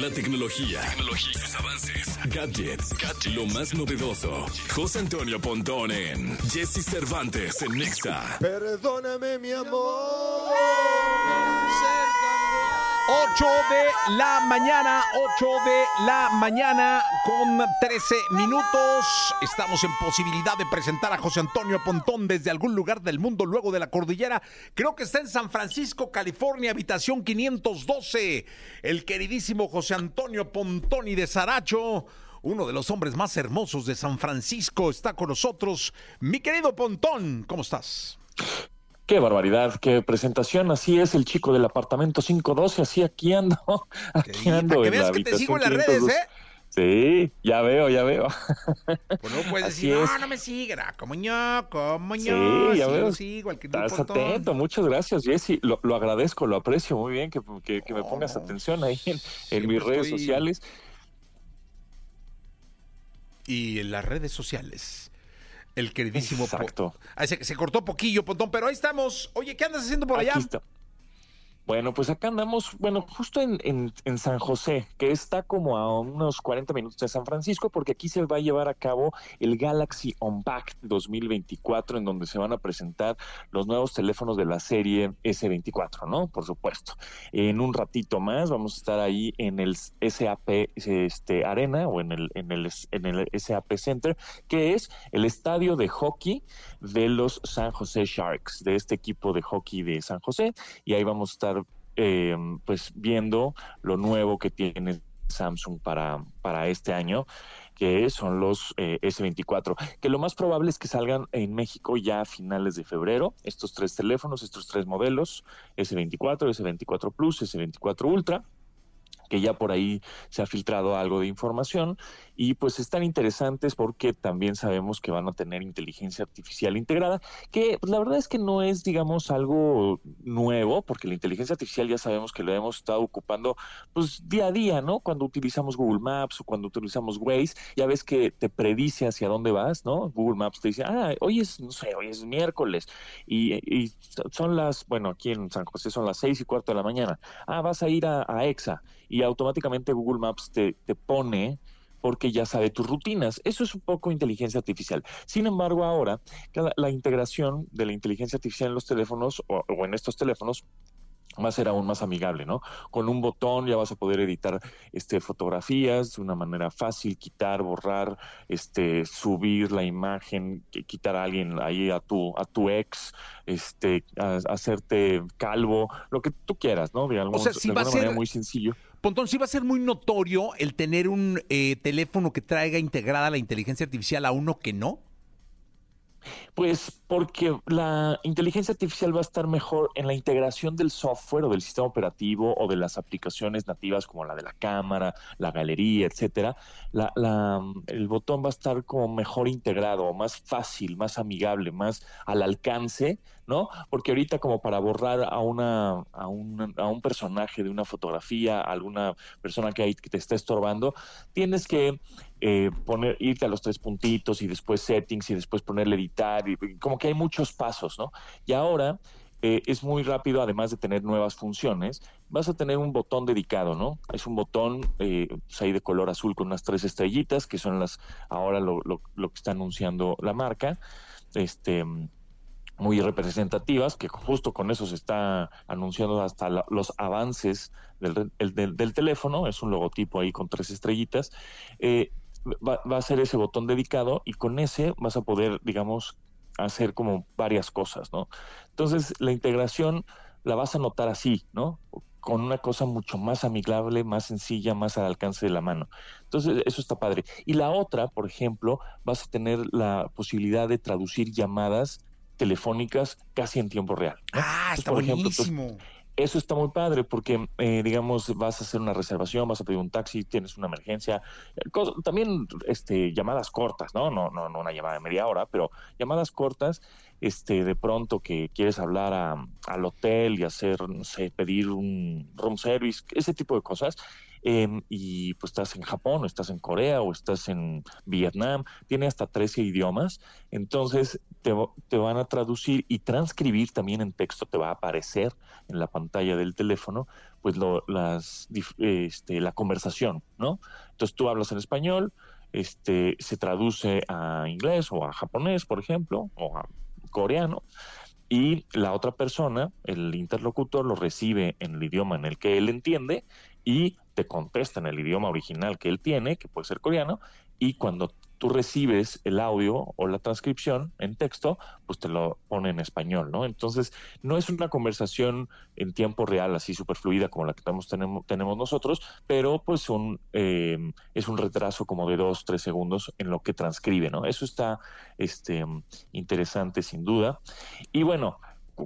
La tecnología, tecnología sus avances, gadgets, lo más novedoso. José Antonio Pontón en Jesse Cervantes en Nexa. Perdóname, mi amor. 8 de la mañana, 8 de la mañana con 13 minutos. Estamos en posibilidad de presentar a José Antonio Pontón desde algún lugar del mundo luego de la cordillera. Creo que está en San Francisco, California, habitación 512. El queridísimo José Antonio Pontón y de Saracho. Uno de los hombres más hermosos de San Francisco está con nosotros. Mi querido Pontón, ¿cómo estás? Qué barbaridad, qué presentación. Así es el chico del apartamento 512, así aquí ando. Aquí ando que veas que te sigo en las redes, ¿eh? Sí, ya veo, ya veo. Pues no puedes decir, no, no me siga, como yo, como yo. Sí, ya veo. Sigo, al que Estás atento, muchas gracias, Jesse. Lo, lo, agradezco, lo aprecio muy bien que, que, que me pongas atención ahí en, en mis redes estoy... sociales. Y en las redes sociales el queridísimo. Exacto. Ah, se, se, cortó poquillo, Pontón, pero ahí estamos. Oye, ¿qué andas haciendo por Aquí allá? Está. Bueno, pues acá andamos, bueno, justo en, en, San José, que está como a unos 40 minutos de San Francisco, porque aquí se va a llevar a cabo el Galaxy Unpacked 2024, en donde se van a presentar los nuevos teléfonos de la serie S24, ¿no? Por supuesto. En un ratito más vamos a estar ahí en el SAP este, Arena o en el, en, el, en el SAP Center, que es el estadio de hockey de los San José Sharks, de este equipo de hockey de San José, y ahí vamos a estar eh, pues viendo lo nuevo que tiene Samsung para, para este año, que son los eh, S24, que lo más probable es que salgan en México ya a finales de febrero, estos tres teléfonos, estos tres modelos, S24, S24 Plus, S24 Ultra que ya por ahí se ha filtrado algo de información y pues están interesantes porque también sabemos que van a tener inteligencia artificial integrada, que pues, la verdad es que no es, digamos, algo nuevo, porque la inteligencia artificial ya sabemos que lo hemos estado ocupando pues día a día, ¿no? Cuando utilizamos Google Maps o cuando utilizamos Waze, ya ves que te predice hacia dónde vas, ¿no? Google Maps te dice, ah, hoy es, no sé, hoy es miércoles y, son las, bueno, aquí en San José son las seis y cuarto de la mañana, ah, vas a ir a, a EXA y automáticamente Google Maps te, te pone porque ya sabe tus rutinas. Eso es un poco inteligencia artificial. Sin embargo, ahora la, la integración de la inteligencia artificial en los teléfonos o, o, en estos teléfonos va a ser aún más amigable, ¿no? Con un botón ya vas a poder editar este fotografías de una manera fácil, quitar, borrar, este subir la imagen, quitar a alguien ahí a tu a tu ex, este a, a hacerte calvo, lo que tú quieras, ¿no? De, algún, o sea, si de alguna ser... manera muy sencillo. Pontón, sí va a ser muy notorio el tener un eh, teléfono que traiga integrada la inteligencia artificial a uno que no. Pues porque la inteligencia artificial va a estar mejor en la integración del software o del sistema operativo o de las aplicaciones nativas como la de la cámara, la galería, etcétera. La, la, el botón va a estar como mejor integrado, más fácil, más amigable, más al alcance, ¿no? Porque ahorita como para borrar a una a un, a un personaje de una fotografía, a alguna persona que, hay, que te está estorbando, tienes que eh, poner, irte a los tres puntitos y después settings y después ponerle editar, y, como que hay muchos pasos, ¿no? Y ahora eh, es muy rápido, además de tener nuevas funciones, vas a tener un botón dedicado, ¿no? Es un botón eh, pues ahí de color azul con unas tres estrellitas, que son las, ahora lo, que está anunciando la marca, este muy representativas, que justo con eso se está anunciando hasta los avances del, el, del, del, teléfono, es un logotipo ahí con tres estrellitas, eh, va, va, a ser ese botón dedicado y con ese vas a poder, digamos, hacer como varias cosas, ¿no? Entonces, la integración la vas a notar así, ¿no? Con una cosa mucho más amigable, más sencilla, más al alcance de la mano. Entonces, eso está padre. Y la otra, por ejemplo, vas a tener la posibilidad de traducir llamadas telefónicas casi en tiempo real. ¿no? Ah, está por buenísimo. Ejemplo, pues, eso está muy padre porque, eh, digamos, vas a hacer una reservación, vas a pedir un taxi, tienes una emergencia, también este, llamadas cortas, ¿no? No, no, no una llamada de media hora, pero llamadas cortas, este, de pronto que quieres hablar a, al hotel y hacer, no sé, pedir un room service, ese tipo de cosas. Em, y pues estás en Japón o estás en Corea o estás en Vietnam, tiene hasta 13 idiomas, entonces te, te van a traducir y transcribir también en texto, te va a aparecer en la pantalla del teléfono, pues lo, las, este, la conversación, ¿no? Entonces tú hablas en español, este, se traduce a inglés o a japonés, por ejemplo, o a coreano, y la otra persona, el interlocutor, lo recibe en el idioma en el que él entiende y te contesta en el idioma original que él tiene, que puede ser coreano, y cuando tú recibes el audio o la transcripción en texto, pues te lo pone en español, ¿no? Entonces, no es una conversación en tiempo real, así súper fluida como la que tenemos, tenemos, nosotros, pero pues un, em, es un retraso como de dos, tres segundos en lo que transcribe, ¿no? Eso está este, interesante sin duda. Y bueno,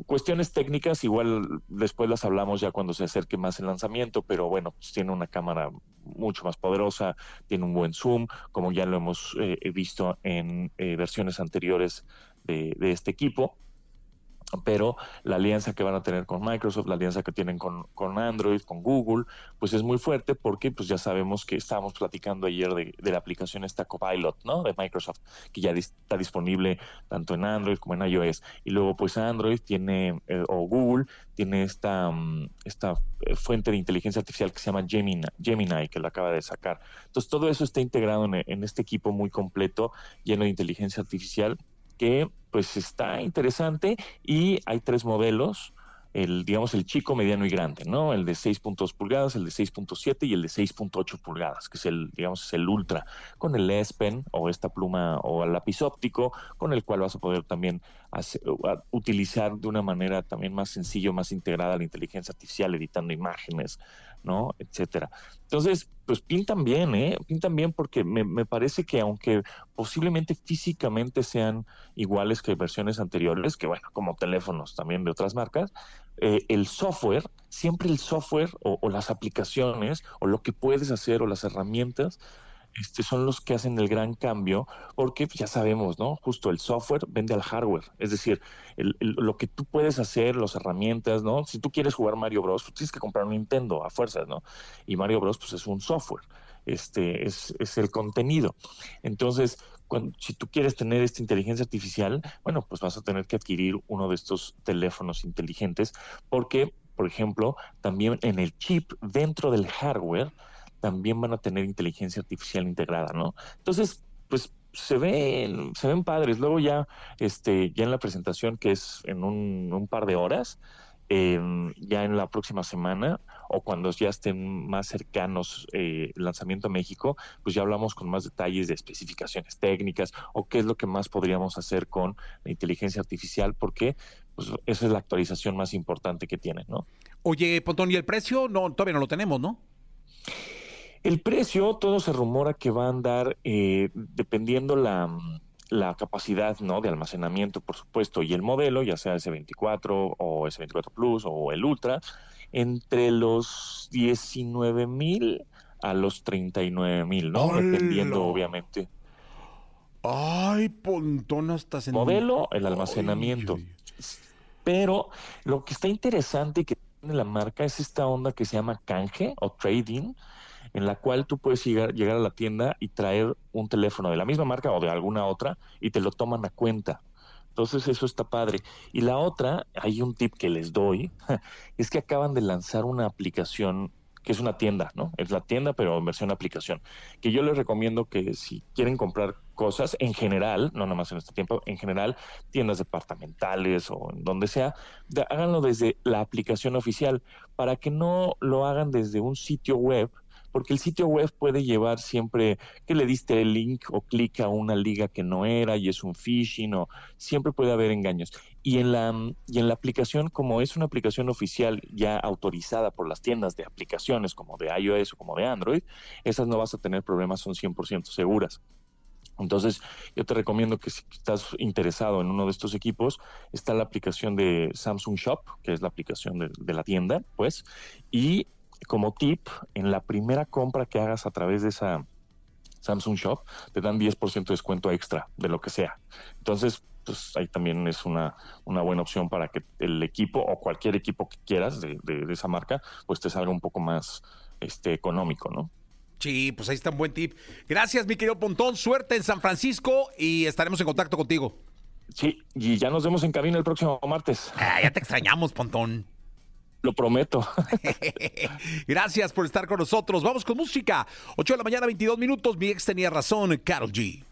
cuestiones técnicas, igual después las hablamos ya cuando se acerque más el lanzamiento, pero bueno, pues tiene una cámara mucho más poderosa, tiene un buen zoom, como ya lo hemos eh, visto en eh, versiones anteriores de, de este equipo pero la alianza que van a tener con Microsoft, la alianza que tienen con, con, Android, con Google, pues es muy fuerte porque pues ya sabemos que estábamos platicando ayer de, la aplicación esta Copilot, ¿no? De Microsoft, que ya está disponible tanto en Android como en iOS. Y luego pues Android tiene, eh, o Google tiene esta, mm, esta eh, fuente de inteligencia artificial que se llama Gemini, Gemini, que la acaba de sacar. Entonces todo eso está integrado en este equipo muy completo, lleno de inteligencia artificial que pues está interesante y hay tres modelos, el digamos el chico, mediano y grande, ¿no? El de 6.2 pulgadas, el de 6.7 y el de 6.8 pulgadas, que es el digamos es el ultra, con el S Pen o esta pluma o el lápiz óptico, con el cual vas a poder también utilizar de una manera también más sencillo, más integrada la inteligencia artificial, editando imágenes, ¿no? Etcétera. Entonces, pues pintan bien, ¿eh? Pintan bien porque me, me, parece que aunque posiblemente físicamente sean iguales que versiones anteriores, que bueno, como teléfonos también de otras marcas, eh, el software, siempre el software o, o las aplicaciones o lo que puedes hacer o las herramientas este, son los que hacen el gran cambio, porque ya sabemos, ¿no? Justo el software vende al hardware, es decir, lo que tú puedes hacer, las herramientas, ¿no? Si tú quieres jugar Mario Bros, pues tienes que comprar un Nintendo a fuerzas, ¿no? Y Mario Bros, pues es un software, este, es, es el contenido. Entonces, cuando, si tú quieres tener esta inteligencia artificial, bueno, pues vas a tener que adquirir uno de estos teléfonos inteligentes, porque, por ejemplo, también en el chip dentro del hardware, también van a tener inteligencia artificial integrada, ¿no? Entonces, pues se ven, se ven padres. Luego ya, este, ya en la presentación, que es en un, par de horas, em, ya en la próxima semana o cuando ya estén más cercanos eh, el lanzamiento a México, pues ya hablamos con más detalles de especificaciones técnicas o qué es lo que más podríamos hacer con la inteligencia artificial, porque pues, esa es la actualización más importante que tienen, ¿no? Oye, Pontón, ¿y el precio? No, todavía no lo tenemos, ¿no? El precio, todo se rumora que va a andar eh, dependiendo la, la capacidad ¿no? de almacenamiento, por supuesto, y el modelo, ya sea S24 o S24 Plus o el Ultra, entre los 19 mil a los 39 mil, ¿no? Dependiendo, obviamente. Ay, pontón hasta Modelo, el almacenamiento. Pero lo que está interesante que tiene la marca es esta onda que se llama canje o trading, en la cual tú puedes llegar, llegar a la tienda y traer un teléfono de la misma marca o de alguna otra y te lo toman a cuenta. Entonces eso está padre. Y la otra, hay un tip que les doy, es que acaban de lanzar una aplicación que es una tienda, ¿no? Es la tienda, pero en versión aplicación. Que yo les recomiendo que si quieren comprar cosas en general, no nomás en este tiempo, en general, tiendas departamentales o en donde sea, háganlo desde la aplicación oficial para que no lo hagan desde un sitio web porque el sitio web puede llevar siempre que le diste el link o clic a una liga que no era y es un phishing o siempre puede haber engaños. Y en la y en la aplicación como es una aplicación oficial ya autorizada por las tiendas de aplicaciones como de iOS o como de Android, esas no vas a tener problemas, son 100% seguras. Entonces, yo te recomiendo que si estás interesado en uno de estos equipos, está la aplicación de Samsung Shop, que es la aplicación de, de la tienda, pues, y como tip, en la primera compra que hagas a través de esa Samsung Shop, te dan 10% de descuento extra de lo que sea. Entonces, pues ahí también es una, una buena opción para que el equipo o cualquier equipo que quieras de, esa marca, pues te salga un poco más este, económico, ¿no? Sí, pues ahí está un buen tip. Gracias, mi querido Pontón. Suerte en San Francisco y estaremos en contacto contigo. Sí, y ya nos vemos en cabina el próximo martes. Ah, ya te extrañamos, Pontón. Lo prometo. Gracias por estar con nosotros. Vamos con música. 8 de la mañana, 22 minutos. Mi ex tenía razón, Carol G.